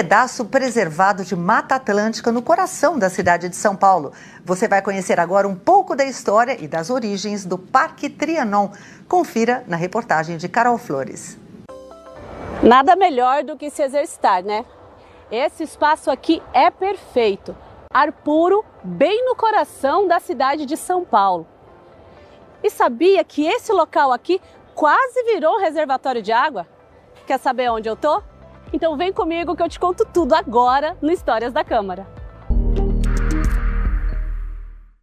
pedaço preservado de Mata Atlântica no coração da cidade de São Paulo. Você vai conhecer agora um pouco da história e das origens do Parque Trianon. Confira na reportagem de Carol Flores. Nada melhor do que se exercitar, né? Esse espaço aqui é perfeito. Ar puro, bem no coração da cidade de São Paulo. E sabia que esse local aqui quase virou um reservatório de água? Quer saber onde eu tô? Então vem comigo que eu te conto tudo agora no Histórias da Câmara.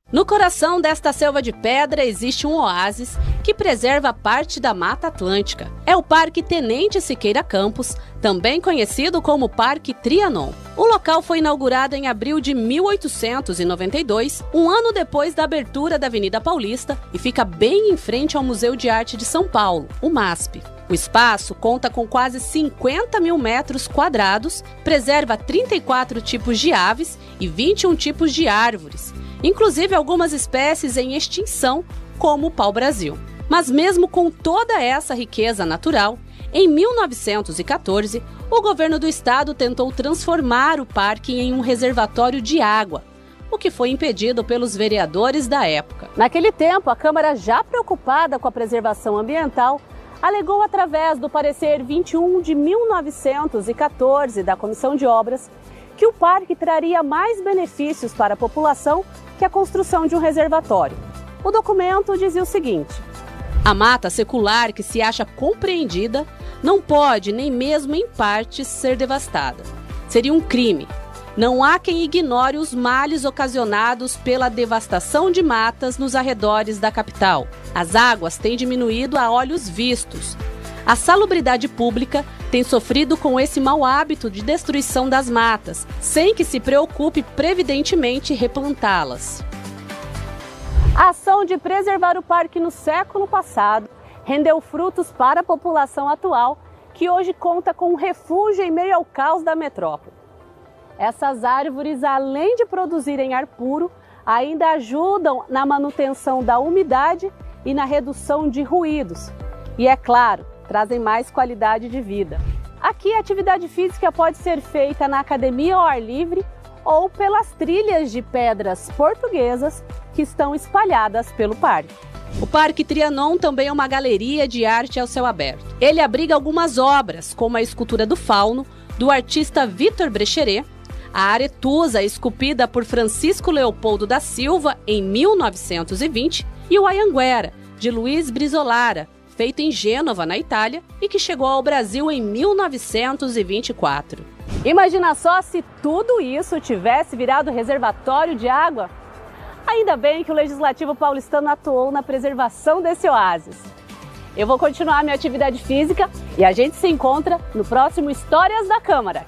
No coração desta selva de pedra existe um oásis que preserva parte da Mata Atlântica. É o Parque Tenente Siqueira Campos, também conhecido como Parque Trianon. O local foi inaugurado em abril de 1892, um ano depois da abertura da Avenida Paulista, e fica bem em frente ao Museu de Arte de São Paulo, o MASP. O espaço conta com quase 50 mil metros quadrados, preserva 34 tipos de aves e 21 tipos de árvores inclusive algumas espécies em extinção, como o pau-brasil. Mas mesmo com toda essa riqueza natural, em 1914, o governo do estado tentou transformar o parque em um reservatório de água, o que foi impedido pelos vereadores da época. Naquele tempo, a Câmara, já preocupada com a preservação ambiental, alegou através do parecer 21 de 1914 da Comissão de Obras que o parque traria mais benefícios para a população que a construção de um reservatório. O documento dizia o seguinte: a mata secular que se acha compreendida não pode, nem mesmo em partes, ser devastada. Seria um crime. Não há quem ignore os males ocasionados pela devastação de matas nos arredores da capital. As águas têm diminuído a olhos vistos. A salubridade pública tem sofrido com esse mau hábito de destruição das matas, sem que se preocupe previdentemente replantá-las. A ação de preservar o parque no século passado rendeu frutos para a população atual, que hoje conta com um refúgio em meio ao caos da metrópole. Essas árvores, além de produzirem ar puro, ainda ajudam na manutenção da umidade e na redução de ruídos. E é claro, trazem mais qualidade de vida. Aqui a atividade física pode ser feita na academia ao ar livre ou pelas trilhas de pedras portuguesas que estão espalhadas pelo parque. O Parque Trianon também é uma galeria de arte ao céu aberto. Ele abriga algumas obras, como a escultura do fauno, do artista Vitor Brecheret, a aretusa esculpida por Francisco Leopoldo da Silva em 1920 e o Ayanguera, de Luiz Brizolara, feito em Gênova, na Itália, e que chegou ao Brasil em 1924. Imagina só se tudo isso tivesse virado reservatório de água? Ainda bem que o Legislativo paulistano atuou na preservação desse oásis. Eu vou continuar minha atividade física e a gente se encontra no próximo Histórias da Câmara.